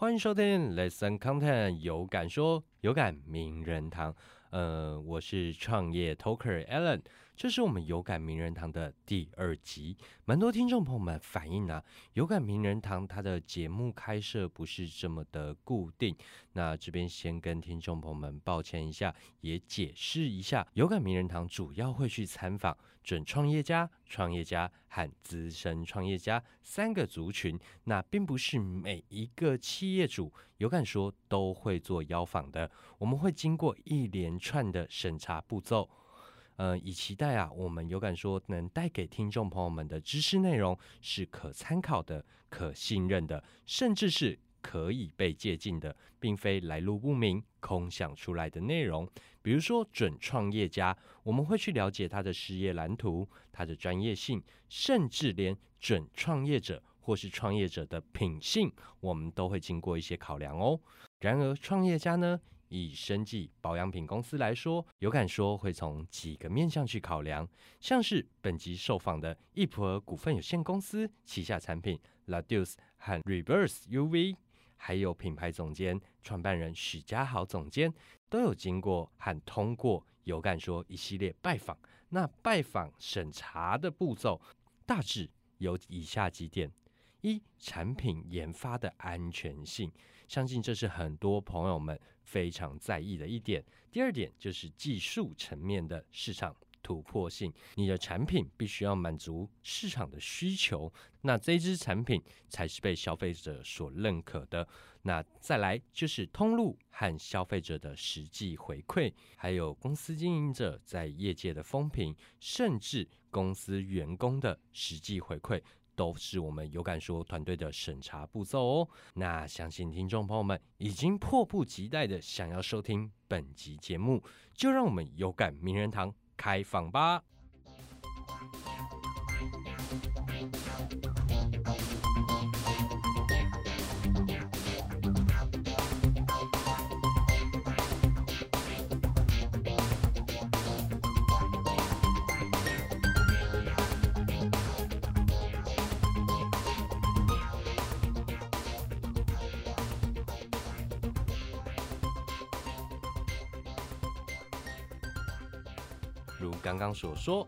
欢迎收听 Lesson Content 有感说有感名人堂。呃，我是创业 Talker Alan，这是我们有感名人堂的第二集。蛮多听众朋友们反映啊，有感名人堂它的节目开设不是这么的固定。那这边先跟听众朋友们抱歉一下，也解释一下，有感名人堂主要会去参访准创业家、创业家和资深创业家三个族群。那并不是每一个企业主有感说都会做邀访的，我们会经过一连串的审查步骤，呃，以期待啊，我们有感说能带给听众朋友们的知识内容是可参考的、可信任的，甚至是可以被借鉴的，并非来路不明、空想出来的内容。比如说，准创业家，我们会去了解他的事业蓝图、他的专业性，甚至连准创业者或是创业者的品性，我们都会经过一些考量哦。然而，创业家呢？以生技保养品公司来说，有感说会从几个面向去考量，像是本集受访的易普尔股份有限公司旗下产品 La Duce 和 Reverse UV，还有品牌总监、创办人许家豪总监，都有经过和通过有感说一系列拜访。那拜访审查的步骤大致有以下几点。一产品研发的安全性，相信这是很多朋友们非常在意的一点。第二点就是技术层面的市场突破性，你的产品必须要满足市场的需求，那这支产品才是被消费者所认可的。那再来就是通路和消费者的实际回馈，还有公司经营者在业界的风评，甚至公司员工的实际回馈。都是我们有感说团队的审查步骤哦。那相信听众朋友们已经迫不及待的想要收听本集节目，就让我们有感名人堂开放吧。如刚刚所说，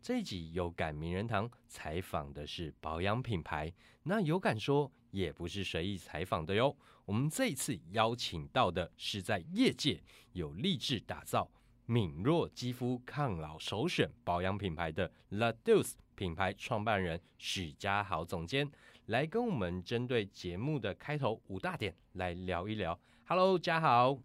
这一集有感名人堂采访的是保养品牌。那有感说也不是随意采访的哟。我们这一次邀请到的是在业界有立志打造敏弱肌肤抗老首选保养品牌的 Ladus 品牌创办人许家豪总监，来跟我们针对节目的开头五大点来聊一聊。Hello，家豪。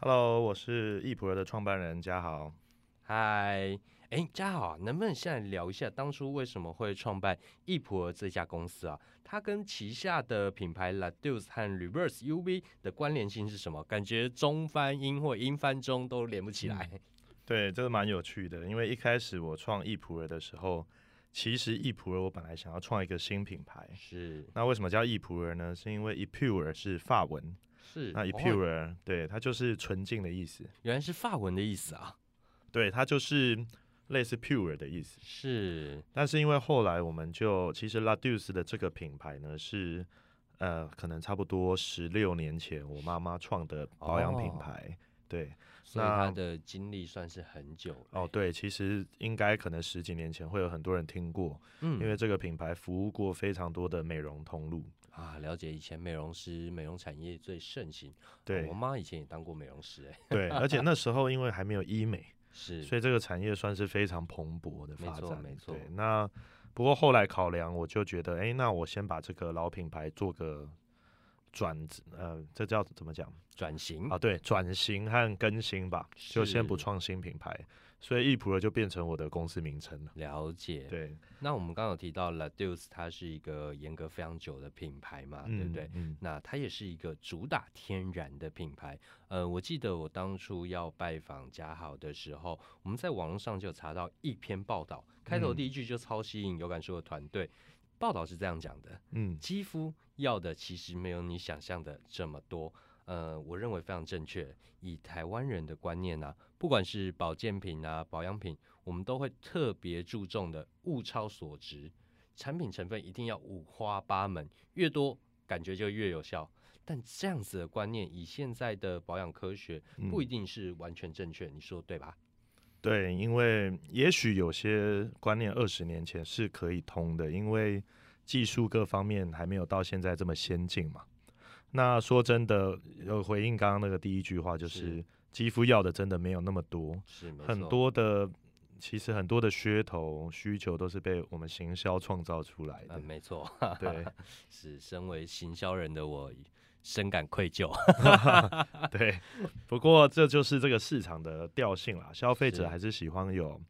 Hello，我是易普尔的创办人嘉豪。嗨，哎，嘉豪，能不能现在聊一下当初为什么会创办易普尔这家公司啊？它跟旗下的品牌 Laduce 和 Reverse UV 的关联性是什么？感觉中翻英或英翻中都连不起来。对，这个蛮有趣的，因为一开始我创易普尔的时候，其实易普尔我本来想要创一个新品牌。是，那为什么叫易普尔呢？是因为 Epure 是法文。是那 epure 对它就是纯净的意思，原来是法文的意思啊。对，它就是类似 pure 的意思。是，但是因为后来我们就其实 La Duce 的这个品牌呢是呃可能差不多十六年前我妈妈创的保养品牌。对，所以他的经历算是很久哦。对，其实应该可能十几年前会有很多人听过，嗯，因为这个品牌服务过非常多的美容通路啊。了解以前美容师、美容产业最盛行，对我妈以前也当过美容师，哎，对，而且那时候因为还没有医美，是，所以这个产业算是非常蓬勃的发展，没错。对，那不过后来考量，我就觉得，哎，那我先把这个老品牌做个。转呃，这叫怎么讲？转型啊，对，转型和更新吧，就先不创新品牌。所以易普勒就变成我的公司名称了。了解。对，那我们刚刚有提到 La Deuce，它是一个严格非常久的品牌嘛，对不对？嗯，那它也是一个主打天然的品牌。呃，我记得我当初要拜访嘉豪的时候，我们在网络上就查到一篇报道，开头第一句就超吸引有感说的团队。报道是这样讲的，嗯，肌肤要的其实没有你想象的这么多。呃，我认为非常正确。以台湾人的观念啊，不管是保健品啊、保养品，我们都会特别注重的物超所值，产品成分一定要五花八门，越多感觉就越有效。但这样子的观念，以现在的保养科学，不一定是完全正确，你说对吧？对，因为也许有些观念二十年前是可以通的，因为技术各方面还没有到现在这么先进嘛。那说真的，有回应刚刚那个第一句话，就是肌肤要的真的没有那么多，是很多的，其实很多的噱头需求都是被我们行销创造出来的。嗯，没错，对，是身为行销人的我深感愧疚。对，不过这就是这个市场的调性啦，消费者还是喜欢有。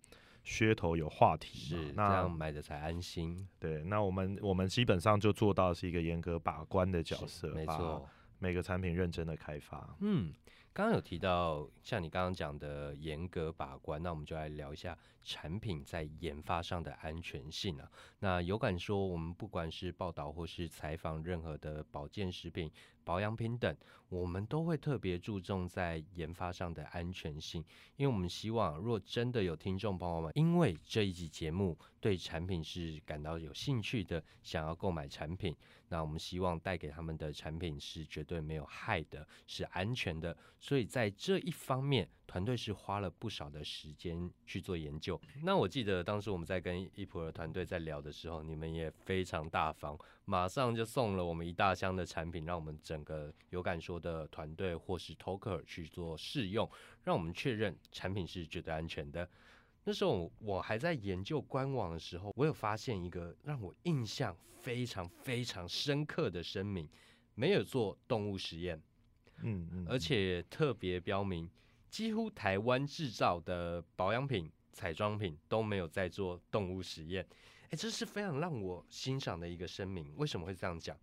噱头有话题，是这样买的才安心。对，那我们我们基本上就做到是一个严格把关的角色，没错，每个产品认真的开发。嗯，刚刚有提到像你刚刚讲的严格把关，那我们就来聊一下产品在研发上的安全性啊。那有感说，我们不管是报道或是采访任何的保健食品。保养品等，我们都会特别注重在研发上的安全性，因为我们希望，若真的有听众朋友们因为这一集节目对产品是感到有兴趣的，想要购买产品，那我们希望带给他们的产品是绝对没有害的，是安全的。所以在这一方面，团队是花了不少的时间去做研究。那我记得当时我们在跟伊普尔团队在聊的时候，你们也非常大方。马上就送了我们一大箱的产品，让我们整个有感说的团队或是 Talker 去做试用，让我们确认产品是绝对安全的。那时候我还在研究官网的时候，我有发现一个让我印象非常非常深刻的声明：没有做动物实验，嗯嗯，而且特别标明，几乎台湾制造的保养品、彩妆品都没有在做动物实验。哎，这是非常让我欣赏的一个声明。为什么会这样讲？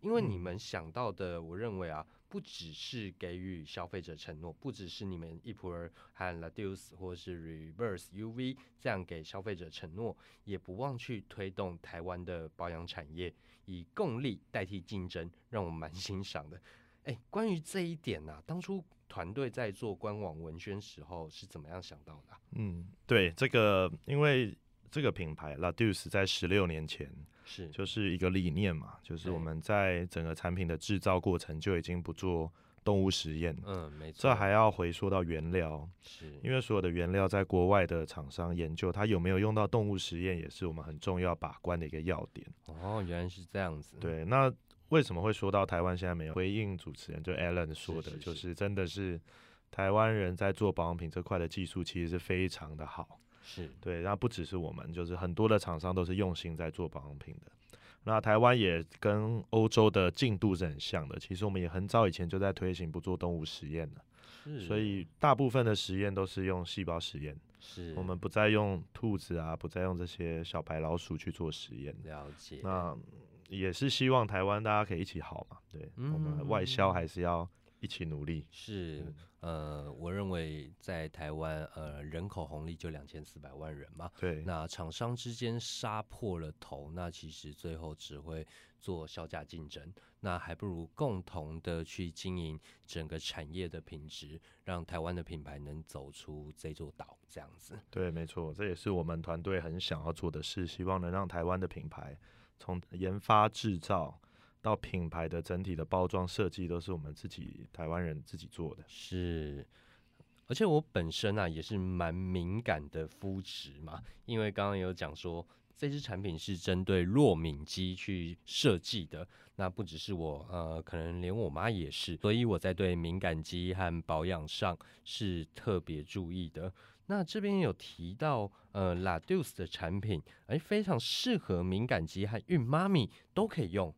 因为你们想到的，我认为啊，不只是给予消费者承诺，不只是你们一普尔和 Laduce 或是 Reverse UV 这样给消费者承诺，也不忘去推动台湾的保养产业，以共利代替竞争，让我蛮 欣赏的。哎，关于这一点呢，当初团队在做官网文宣时候是怎么样想到的？嗯，对，这个因为。这个品牌 La Deuce 在十六年前是就是一个理念嘛，就是我们在整个产品的制造过程就已经不做动物实验，嗯，没错，这还要回溯到原料，是因为所有的原料在国外的厂商研究它有没有用到动物实验，也是我们很重要把关的一个要点。哦，原来是这样子。对，那为什么会说到台湾现在没有？回应主持人就 Alan 说的，就是真的是台湾人在做保养品这块的技术其实是非常的好。是对，然后不只是我们，就是很多的厂商都是用心在做保养品的。那台湾也跟欧洲的进度是很像的，其实我们也很早以前就在推行不做动物实验了。是，所以大部分的实验都是用细胞实验。是，我们不再用兔子啊，不再用这些小白老鼠去做实验。了解。那也是希望台湾大家可以一起好嘛，对，我们外销还是要一起努力。是。呃，我认为在台湾，呃，人口红利就两千四百万人嘛。对。那厂商之间杀破了头，那其实最后只会做销价竞争。那还不如共同的去经营整个产业的品质，让台湾的品牌能走出这座岛，这样子。对，没错，这也是我们团队很想要做的事，希望能让台湾的品牌从研发制造。到品牌的整体的包装设计都是我们自己台湾人自己做的，是。而且我本身啊也是蛮敏感的肤质嘛，因为刚刚有讲说这支产品是针对弱敏肌去设计的，那不只是我，呃，可能连我妈也是，所以我在对敏感肌和保养上是特别注意的。那这边有提到，呃，La Duce 的产品，哎，非常适合敏感肌和孕妈咪都可以用。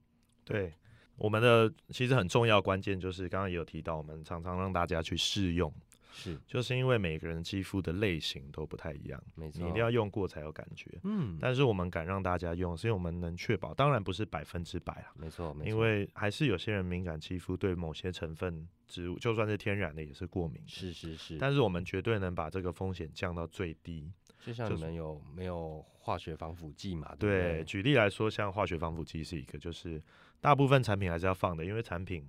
对，我们的其实很重要关键就是刚刚也有提到，我们常常让大家去试用，是就是因为每个人肌肤的类型都不太一样，没错，你一定要用过才有感觉。嗯，但是我们敢让大家用，是因为我们能确保，当然不是百分之百啊，没错，没错，因为还是有些人敏感肌肤对某些成分植物，就算是天然的也是过敏。是是是，但是我们绝对能把这个风险降到最低。就像就是你们有没有化学防腐剂嘛？对，举例来说，像化学防腐剂是一个，就是大部分产品还是要放的，因为产品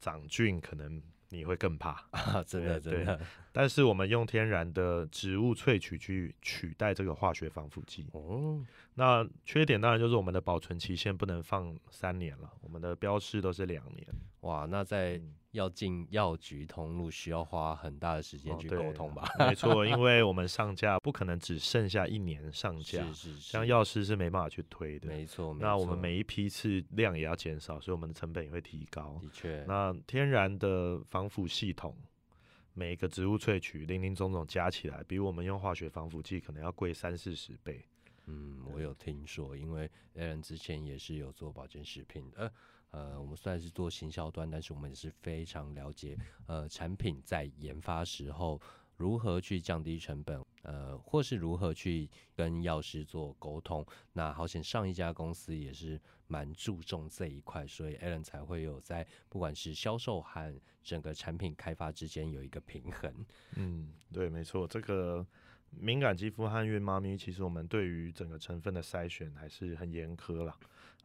长菌可能你会更怕。啊，真的对真的但是我们用天然的植物萃取去取代这个化学防腐剂。哦，那缺点当然就是我们的保存期限不能放三年了，我们的标示都是两年。哇，那在嗯要进药局通路需要花很大的时间去沟通吧？没错，因为我们上架不可能只剩下一年上架，是是是，像药师是没办法去推的。没错，那我们每一批次量也要减少，所以我们的成本也会提高。的确，那天然的防腐系统，每一个植物萃取零零总总加起来，比我们用化学防腐剂可能要贵三四十倍。嗯，我有听说，因为 Alan 之前也是有做保健食品的。呃，我们虽然是做行销端，但是我们也是非常了解，呃，产品在研发时候如何去降低成本，呃，或是如何去跟药师做沟通。那好险，上一家公司也是蛮注重这一块，所以 Alan 才会有在不管是销售和整个产品开发之间有一个平衡。嗯，对，没错，这个敏感肌肤和孕妈咪，其实我们对于整个成分的筛选还是很严苛啦，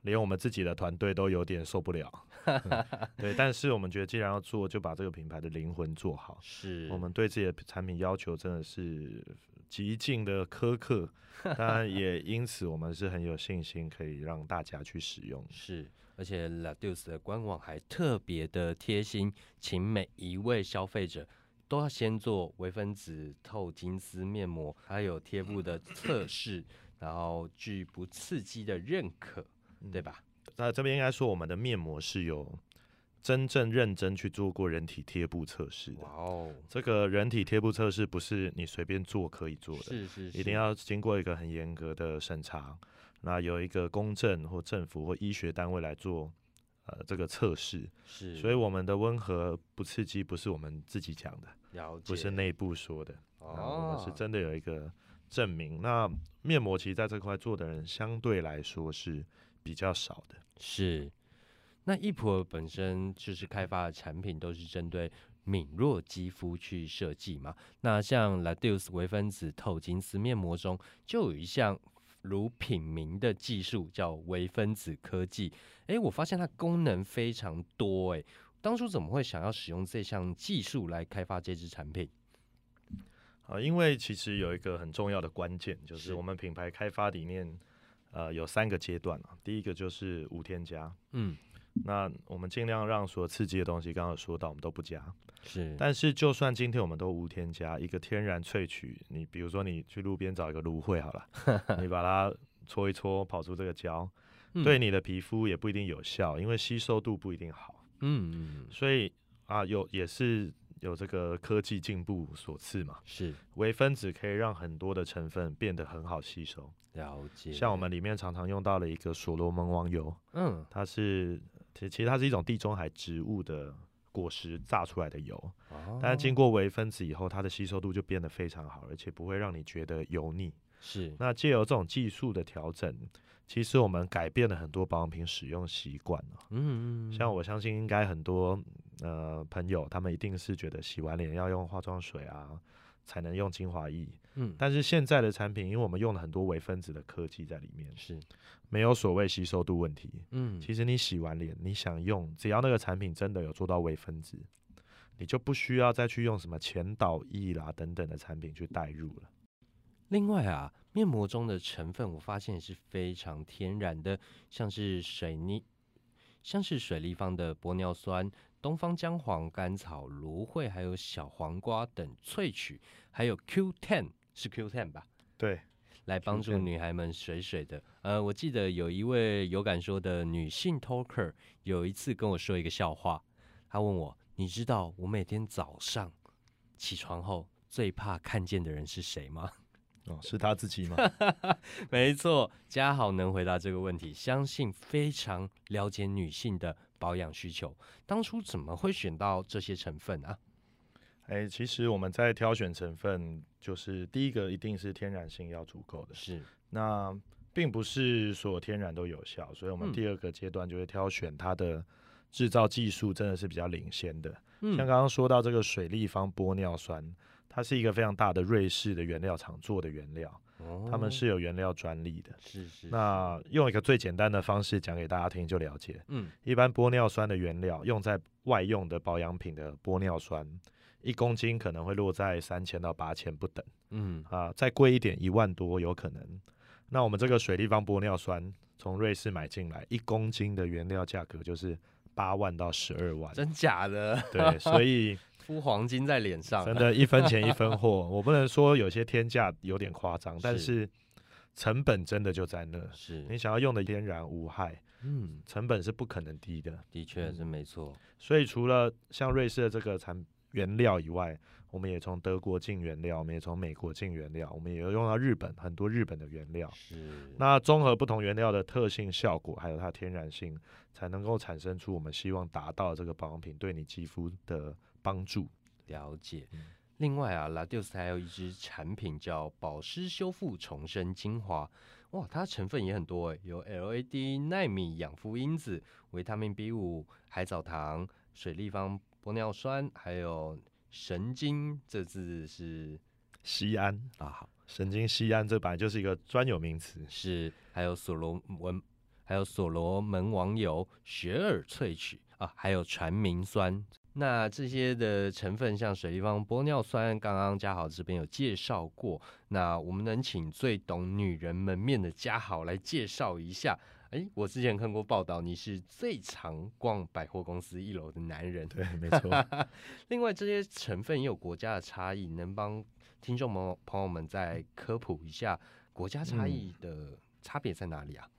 连我们自己的团队都有点受不了。嗯 对，但是我们觉得既然要做，就把这个品牌的灵魂做好。是我们对自己的产品要求真的是极尽的苛刻，当然也因此我们是很有信心可以让大家去使用。是，而且 Laduce 的官网还特别的贴心，请每一位消费者都要先做微分子透金丝面膜，还有贴布的测试，然后据不刺激的认可，对吧？那这边应该说，我们的面膜是有真正认真去做过人体贴布测试的哇。哦，这个人体贴布测试不是你随便做可以做的，是是是，一定要经过一个很严格的审查，那有一个公证或政府或医学单位来做呃这个测试。是，所以我们的温和不刺激不是我们自己讲的，了解不是内部说的，哦，我们是哦，真的有一个证明。那面膜其实在这块做的人相对来说是比较少的。是。那易普尔本身就是开发的产品都是针对敏弱肌肤去设计嘛。那像 Laduce 微分子透金丝面膜中就有一项如品名的技术叫微分子科技。诶，我发现它功能非常多诶，当初怎么会想要使用这项技术来开发这支产品？啊，因为其实有一个很重要的关键，就是是我们品牌开发里面，呃，有三个阶段啊。第一个就是无添加，嗯，那我们尽量让所有刺激的东西，刚刚有说到，我们都不加。是，但是就算今天我们都无添加，一个天然萃取，你比如说你去路边找一个芦荟好了，你把它搓一搓，跑出这个胶，嗯对，你的皮肤也不一定有效，因为吸收度不一定好。嗯嗯，所以啊，有也是有这个科技进步所赐嘛。是微分子可以让很多的成分变得很好吸收，了解。像我们里面常常用到了一个所罗门王油，嗯，它是其其实它是一种地中海植物的果实榨出来的油，哦但是经过微分子以后，它的吸收度就变得非常好，而且不会让你觉得油腻。是那借由这种技术的调整，其实我们改变了很多保养品使用习惯啊嗯嗯，像我相信应该很多呃朋友，他们一定是觉得洗完脸要用化妆水啊，才能用精华液。嗯但是现在的产品，因为我们用了很多微分子的科技在里面，是没有所谓吸收度问题。嗯其实你洗完脸，你想用，只要那个产品真的有做到微分子，你就不需要再去用什么前导液啦等等的产品去代入了。另外啊，面膜中的成分我发现也是非常天然的，像是水泥，像是水立方的玻尿酸、东方姜黄、甘草、芦荟，还有小黄瓜等萃取，还有 Q10 是 Q10 吧？对，来帮助女孩们水水的。呃，我记得有一位有感说的女性 talker 有一次跟我说一个笑话，她问我：“你知道我每天早上起床后最怕看见的人是谁吗？” 哦，是他自己吗？没错，嘉豪能回答这个问题，相信非常了解女性的保养需求。当初怎么会选到这些成分啊？哎，其实我们在挑选成分，就是第一个一定是天然性要足够的，是。那并不是所有天然都有效，所以我们嗯。第二个阶段就会挑选它的制造技术真的是比较领先的。嗯。像刚刚说到这个水立方玻尿酸，它是一个非常大的瑞士的原料厂做的原料，他们哦是有原料专利的。是。是。那用一个最简单的方式讲给大家听就了解，嗯。一般玻尿酸的原料用在外用的保养品的玻尿酸，一公斤可能会落在三千到八千不等嗯啊，再贵一点一万多有可能。那我们这个水立方玻尿酸从瑞士买进来，一公斤的原料价格就是八万到十二万，真假的对，所以 敷黄金在脸上，真的，一分钱一分货。我不能说有些天价有点夸张，但是是成本真的就在那。是你想要用的天然无害，嗯，成本是不可能低的。的确是没错，所以除了像瑞士的这个产原料以外，我们也从德国进原料，我们也从美国进原料，我们也有用到日本很多日本的原料。是那综合不同原料的特性、效果，还有它天然性，才能够产生出我们希望达到的这个保养品对你肌肤的帮助。了解嗯。另外啊，Ladios 还有一支产品叫保湿修复重生精华，哇，它成分也很多诶，有 LAD、纳米养肤因子、维他命 B 五、海藻糖、水立方玻尿酸，还有神经，这字是酰胺，啊好神经酰胺，这本来就是一个专有名词。是，还有所罗门，还有所罗门王油、雪耳萃取啊，还有传明酸。那这些的成分，像水立方玻尿酸，刚刚嘉豪这边有介绍过。那我们能请最懂女人门面的嘉豪来介绍一下？诶，我之前看过报道，你是最常逛百货公司一楼的男人。对，没错。另外，这些成分也有国家的差异，能帮听众朋友朋友们再科普一下国家差异的差别在哪里啊？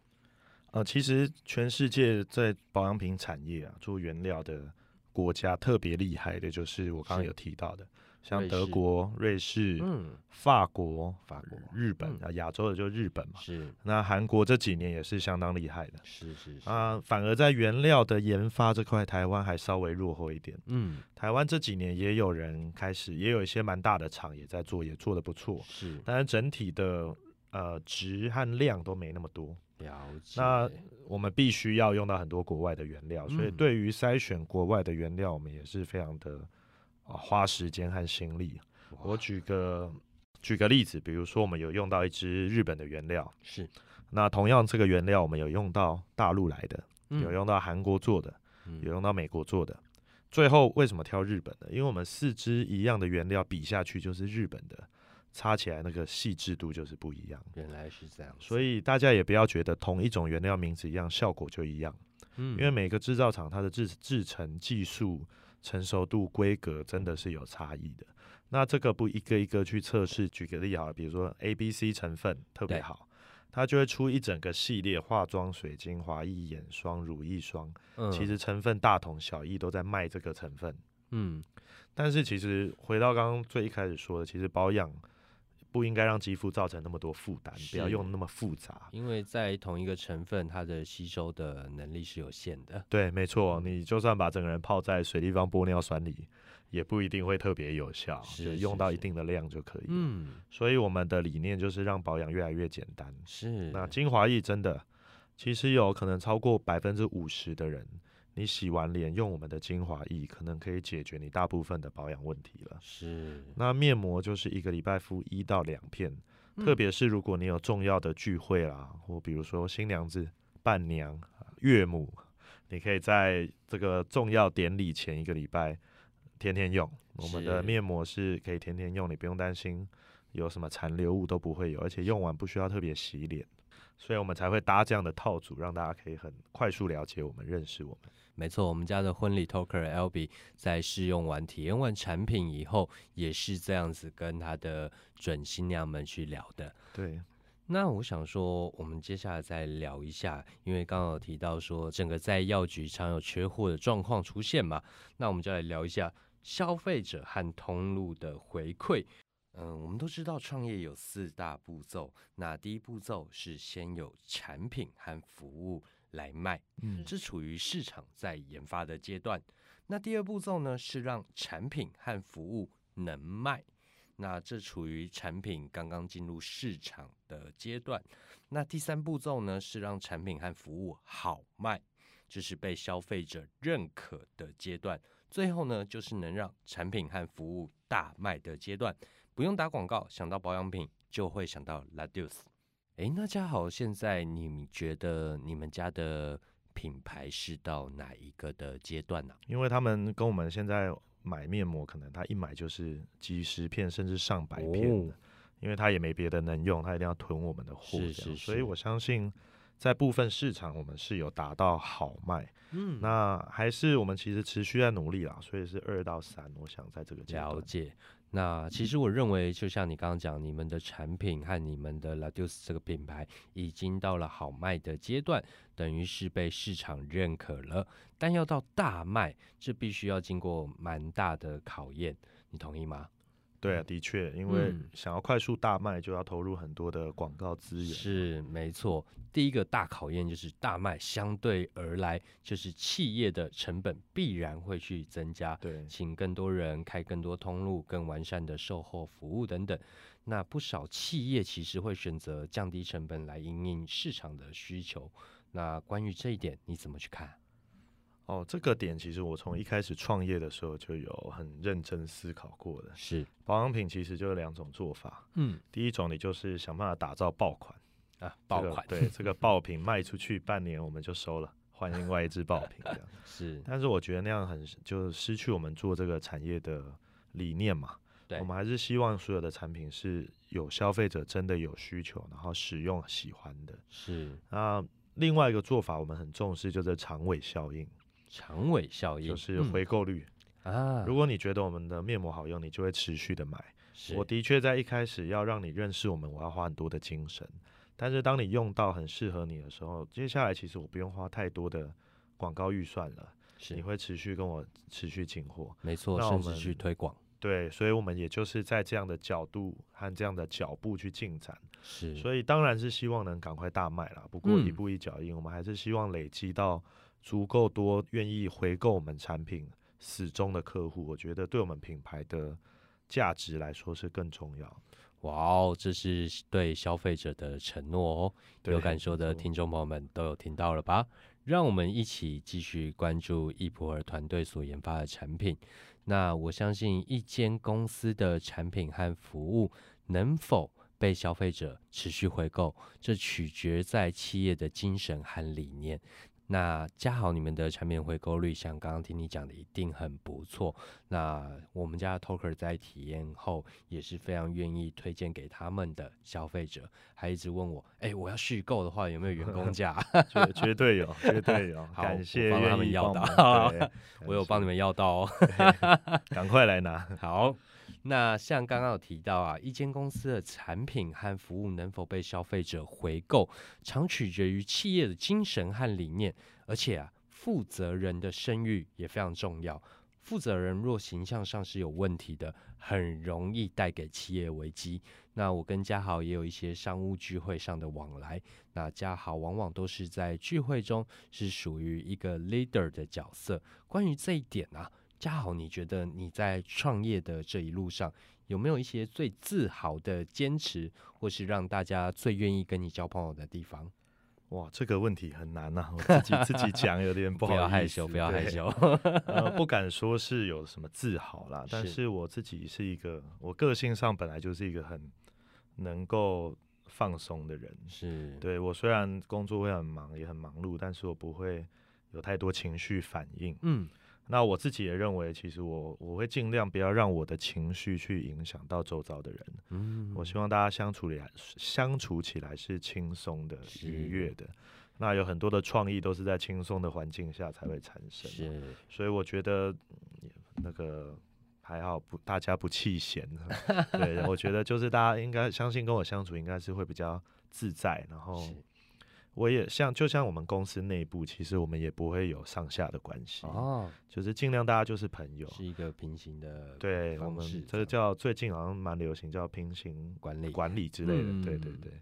呃，其实全世界在保养品产业啊，做原料的国家特别厉害的，就是我刚刚有提到的，像德国、瑞士、嗯，法国、法国。日本嗯。啊，亚洲的就日本嘛。是。那韩国这几年也是相当厉害的。是是是，啊，反而在原料的研发这块，台湾还稍微落后一点。嗯，台湾这几年也有人开始，也有一些蛮大的厂也在做，也做的不错，是。但是整体的呃值和量都没那么多。了解。那我们必须要用到很多国外的原料，所以嗯。对于筛选国外的原料，我们也是非常的啊花时间和心力。我举个举个例子，比如说我们有用到一支日本的原料，是那同样这个原料我们有用到大陆来的，有嗯用到韩国做的，嗯有用到美国做的。最后为什么挑日本的？因为我们四支一样的原料比下去就是日本的，擦起来那个细致度就是不一样。原来是这样，所以大家也不要觉得同一种原料名字一样，效果就一样。嗯因为每个制造厂它的制制成技术、成熟度、规格真的是有差异的。那这个不一个一个去测试，举个例好了，比如说 A、B、C 成分特别好，它就会出一整个系列化妆水、精华液、眼霜、乳液霜，嗯其实成分大同小异，都在卖这个成分。嗯但是其实回到刚刚最一开始说的，其实保养不应该让肌肤造成那么多负担，不要用那么复杂。因为在同一个成分，它的吸收的能力是有限的。对，没错，你就算把整个人泡在水立方玻尿酸里，也不一定会特别有效，是就是用到一定的量就可以。嗯，所以我们的理念就是让保养越来越简单。是那精华液真的，其实有可能超过百分之五十的人，你洗完脸用我们的精华液，可能可以解决你大部分的保养问题了。是，那面膜就是一个礼拜敷一到两片，嗯特别是如果你有重要的聚会啦，或比如说新娘子、伴娘、岳母，你可以在这个重要典礼前一个礼拜天天用。我们的面膜是可以天天用，你不用担心有什么残留物都不会有，而且用完不需要特别洗脸，所以我们才会搭这样的套组，让大家可以很快速了解我们、认识我们。没错，我们家的婚礼 Talker Albie 在试用完、体验完产品以后，也是这样子跟他的准新娘们去聊的。对，那我想说，我们接下来再聊一下，因为刚刚有提到说，整个在药局常有缺货的状况出现嘛，那我们就来聊一下消费者和通路的回馈。嗯，我们都知道创业有四大步骤，那第一步骤是先有产品和服务来卖，嗯这处于市场在研发的阶段。那第二步骤呢，是让产品和服务能卖。那这处于产品刚刚进入市场的阶段。那第三步骤呢，是让产品和服务好卖，就是被消费者认可的阶段。最后呢，就是能让产品和服务大卖的阶段。不用打广告，想到保养品就会想到 Ladius。哎，那家好，现在你觉得你们家的品牌是到哪一个的阶段呢？因为他们跟我们现在买面膜，可能他一买就是几十片甚至上百片的，因为他也没别的能用，他一定要囤我们的货，是是。所以我相信，在部分市场我们是有达到好卖。嗯，那还是我们其实持续在努力啦，所以是二到三，我想在这个了解。那其实我认为，就像你刚刚讲，你们的产品和你们的 Laduce 这个品牌已经到了好卖的阶段，等于是被市场认可了。但要到大卖，这必须要经过蛮大的考验，你同意吗？对啊，的确，因为想要快速大卖，就要投入很多的广告资源。是没错，第一个大考验就是大卖，相对而来就是企业的成本必然会去增加。对，请更多人开更多通路，更完善的售后服务等等。那不少企业其实会选择降低成本来应应市场的需求。那关于这一点，你怎么去看？哦，这个点其实我从一开始创业的时候就有很认真思考过的。是保养品其实就是两种做法。嗯，第一种你就是想办法打造爆款啊，爆款对这个爆品卖出去半年我们就收了，换另外一支爆品这样。是，但是我觉得那样很就失去我们做这个产业的理念嘛。对，我们还是希望所有的产品是有消费者真的有需求，然后使用喜欢的。是那另外一个做法我们很重视，就是长尾效应。长尾效应就是回购率啊。如果你觉得我们的面膜好用，你就会持续的买。我的确在一开始要让你认识我们，我要花很多的精神。但是当你用到很适合你的时候，接下来其实我不用花太多的广告预算了。你会持续跟我持续进货，没错，甚至去推广。对，所以我们也就是在这样的角度和这样的脚步去进展。是，所以当然是希望能赶快大卖了。不过一步一脚印，我们还是希望累积到。足够多愿意回购我们产品始终的客户，我觉得对我们品牌的价值来说是更重要。哇哦，这是对消费者的承诺哦！有感受的听众朋友们都有听到了吧？让我们一起继续关注易普尔团队所研发的产品。那我相信一间公司的产品和服务能否被消费者持续回购，这取决在企业的精神和理念。那加好你们的产品回购率，像刚刚听你讲的，一定很不错。那我们家的 Talker 在体验后也是非常愿意推荐给他们的消费者，还一直问我，哎，我要续购的话有没有员工价？绝绝对有，绝对有。感谢帮他们要到，我有帮你们要到哦，赶快来拿。好。那像刚刚有提到啊，一间公司的产品和服务能否被消费者回购，常取决于企业的精神和理念，而且啊，负责人的声誉也非常重要。负责人若形象上是有问题的，很容易带给企业危机。那我跟嘉豪也有一些商务聚会上的往来，那嘉豪往往都是在聚会中是属于一个 leader 的角色。关于这一点啊。嘉豪，你觉得你在创业的这一路上有没有一些最自豪的坚持，或是让大家最愿意跟你交朋友的地方？哇，这个问题很难呐，我自己自己讲有点不好意思，不要害羞，不要害羞，呃，不敢说是有什么自豪啦，但是。我自己是一个，我个性上本来就是一个很能够放松的人，是。对我虽然工作会很忙，也很忙碌，但是我不会有太多情绪反应，嗯。那我自己也认为，其实我我会尽量不要让我的情绪去影响到周遭的人。嗯，我希望大家相处里相处起来是轻松的、愉悦的。那有很多的创意都是在轻松的环境下才会产生。是，所以我觉得那个还好不，大家不弃嫌。对，我觉得就是大家应该相信跟我相处应该是会比较自在，然后。我也像，就像我们公司内部，其实我们也不会有上下的关系哦，就是尽量大家就是朋友，是一个平行的。对，我们这个叫最近好像蛮流行，叫平行管理管理之类的。对对对，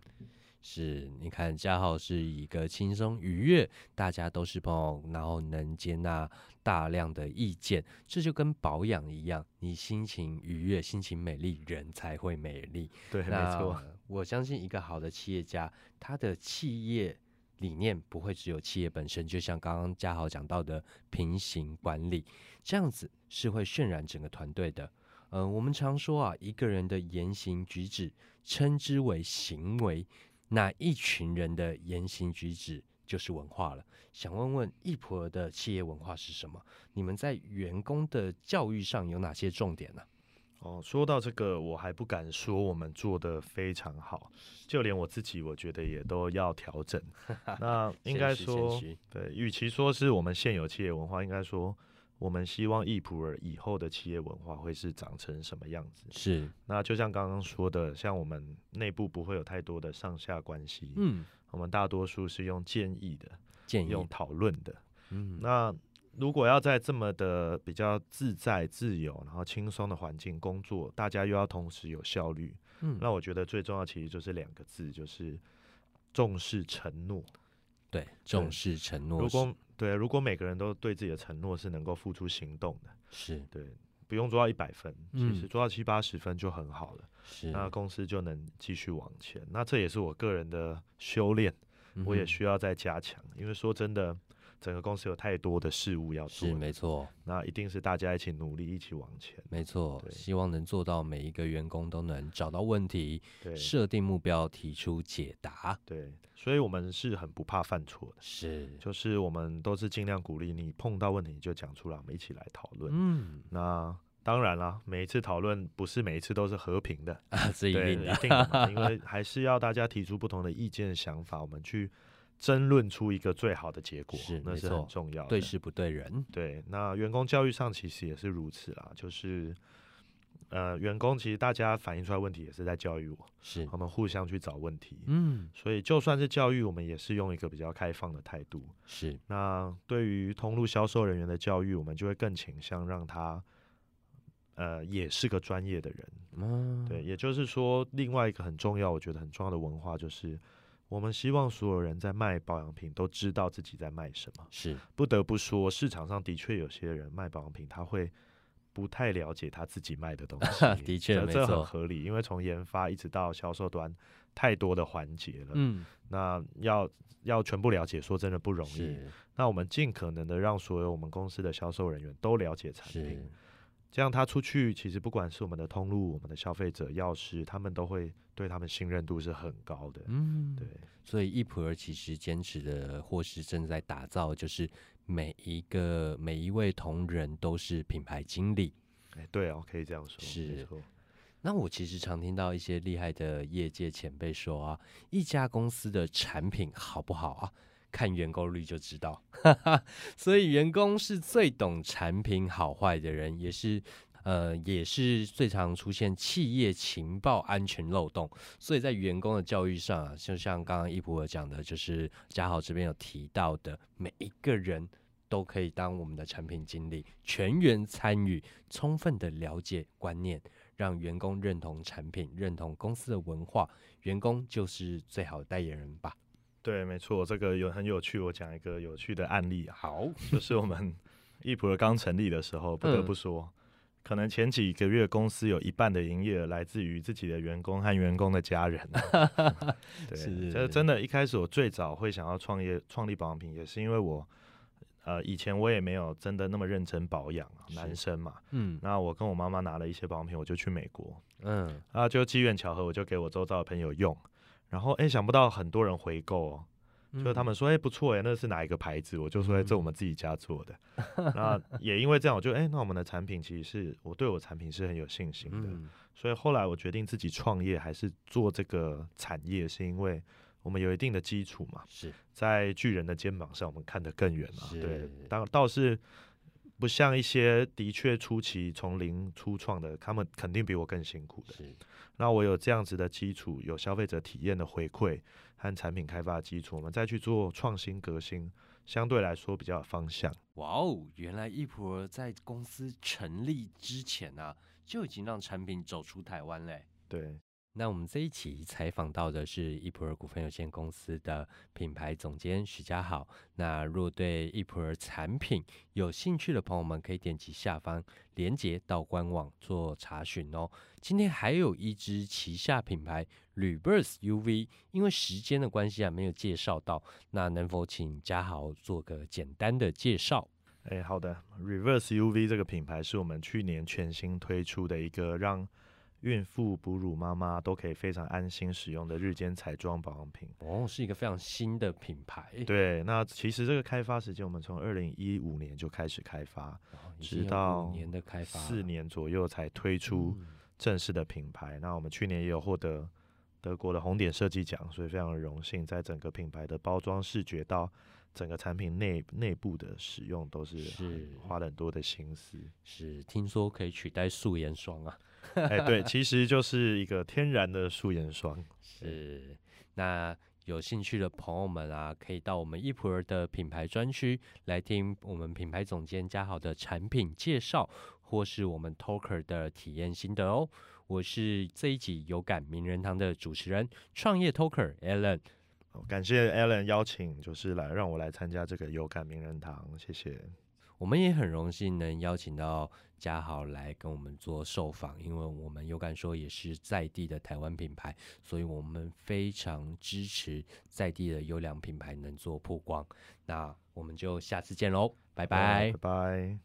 是，你看嘉豪是一个轻松愉悦，大家都是朋友，然后能接纳大量的意见，这就跟保养一样，你心情愉悦、心情美丽，人才会美丽。对，没那错，我相信一个好的企业家，他的企业理念不会只有企业本身，就像刚刚嘉豪讲到的平行管理，这样子是会渲染整个团队的。呃，我们常说啊，一个人的言行举止称之为行为，那一群人的言行举止就是文化了。想问问易普尔的企业文化是什么？你们在员工的教育上有哪些重点呢、哦，说到这个，我还不敢说我们做的非常好，就连我自己，我觉得也都要调整。那 应该说，对，与其说是我们现有企业文化，应该说我们希望易普尔以后的企业文化会是长成什么样子。是，那就像刚刚说的，像我们内部不会有太多的上下关系，嗯，我们大多数是用建议的，建议用讨论的。嗯，那如果要在这么的比较自在、自由，然后轻松的环境工作，大家又要同时有效率，嗯那我觉得最重要其实就是两个字，就是重视承诺。对，重视承诺，如果对，如果每个人都对自己的承诺是能够付出行动的，是对，不用做到一百分，其实嗯做到七八十分就很好了，是，那公司就能继续往前。那这也是我个人的修炼，我也需要再加强，因为说真的。整个公司有太多的事物要做是，没错，那一定是大家一起努力，一起往前。没错，对希望能做到每一个员工都能找到问题，对设定目标，提出解答。对，所以我们是很不怕犯错的，是，就是我们都是尽量鼓励你碰到问题你就讲出来，我们一起来讨论。嗯，那当然啦，每一次讨论不是每一次都是和平的，啊，这一，定的，一定的嘛，因为还是要大家提出不同的意见、想法，我们去争论出一个最好的结果，是那是很重要的。对事不对人，对，那员工教育上其实也是如此啦，就是呃，员工其实大家反映出来问题也是在教育我，是，我们互相去找问题。嗯，所以就算是教育，我们也是用一个比较开放的态度。是，那对于通路销售人员的教育，我们就会更倾向让他，呃，也是个专业的人。嗯，对，也就是说，另外一个很重要，我觉得很重要的文化就是，我们希望所有人在卖保养品都知道自己在卖什么。是，不得不说，市场上的确有些人卖保养品，他会不太了解他自己卖的东西。的确这很合理，因为从研发一直到销售端，太多的环节了。嗯，那要要全部了解，说真的不容易。那我们尽可能的让所有我们公司的销售人员都了解产品，是，这样他出去，其实不管是我们的通路、我们的消费者、药师，他们都会对他们信任度是很高的。嗯，对，所以易普尔其实坚持的，或是正在打造，就是每一个每一位同仁都是品牌经理。哎，对哦，可以这样说，是。那我其实常听到一些厉害的业界前辈说啊，一家公司的产品好不好啊，看员工率就知道。所以员工是最懂产品好坏的人，也是呃也是最常出现企业情报安全漏洞。所以在员工的教育上啊，就像刚刚伊普尔讲的，就是嘉豪这边有提到的，每一个人。都可以当我们的产品经理，全员参与，充分的了解观念，让员工认同产品，认同公司的文化，员工就是最好的代言人吧。对，没错，这个有很有趣。我讲一个有趣的案例啊，好，就是我们 易普尔刚成立的时候，不得嗯不说，可能前几个月公司有一半的营业额来自于自己的员工和员工的家人啊、对，是这真的，一开始我最早会想要创业创立保养品，也是因为我。呃，以前我也没有真的那么认真保养啊，男生嘛。嗯那我跟我妈妈拿了一些保养品，我就去美国，嗯，啊，就机缘巧合，我就给我周遭的朋友用，然后哎、想不到很多人回购哦，就他们说哎、不错哎，那是哪一个牌子？我就说哎、这我们自己家做的。那也因为这样，我就哎、那我们的产品其实是我对我产品是很有信心的，嗯所以后来我决定自己创业，还是做这个产业，是因为我们有一定的基础嘛，是在巨人的肩膀上，我们看得更远嘛。对，当倒是不像一些的确初期从零初创的，他们肯定比我更辛苦的。是，那我有这样子的基础，有消费者体验的回馈和产品开发基础，我们再去做创新革新，相对来说比较有方向。哇哦，原来易普尔在公司成立之前啊，就已经让产品走出台湾嘞。对，那我们这一期采访到的是易普尔股份有限公司的品牌总监徐家豪。那若对易普尔产品有兴趣的朋友们，可以点击下方链接到官网做查询哦。今天还有一支旗下品牌 Reverse UV，因为时间的关系啊，没有介绍到。那能否请家豪做个简单的介绍？哎，好的，Reverse UV 这个品牌是我们去年全新推出的一个让孕妇、哺乳妈妈都可以非常安心使用的日间彩妆保养品哦，是一个非常新的品牌。对，那其实这个开发时间，我们从二零一五年就开始开发，直到年的开发四年左右才推出正式的品牌。那我们去年也有获得德国的红点设计奖，所以非常的荣幸，在整个品牌的包装视觉到整个产品内内部的使用，都是是花了很多的心思。是，听说可以取代素颜霜啊。哎，对，其实就是一个天然的素颜霜。是，那有兴趣的朋友们啊，可以到我们易普尔的品牌专区来听我们品牌总监嘉豪的产品介绍，或是我们 Talker 的体验心得哦。我是这一集有感名人堂的主持人，创业 Talker Alan。感谢 Alan 邀请，就是来让我来参加这个有感名人堂，谢谢。我们也很荣幸能邀请到嘉豪来跟我们做受访，因为我们有感说也是在地的台湾品牌，所以我们非常支持在地的优良品牌能做曝光。那我们就下次见喽，拜拜，拜拜。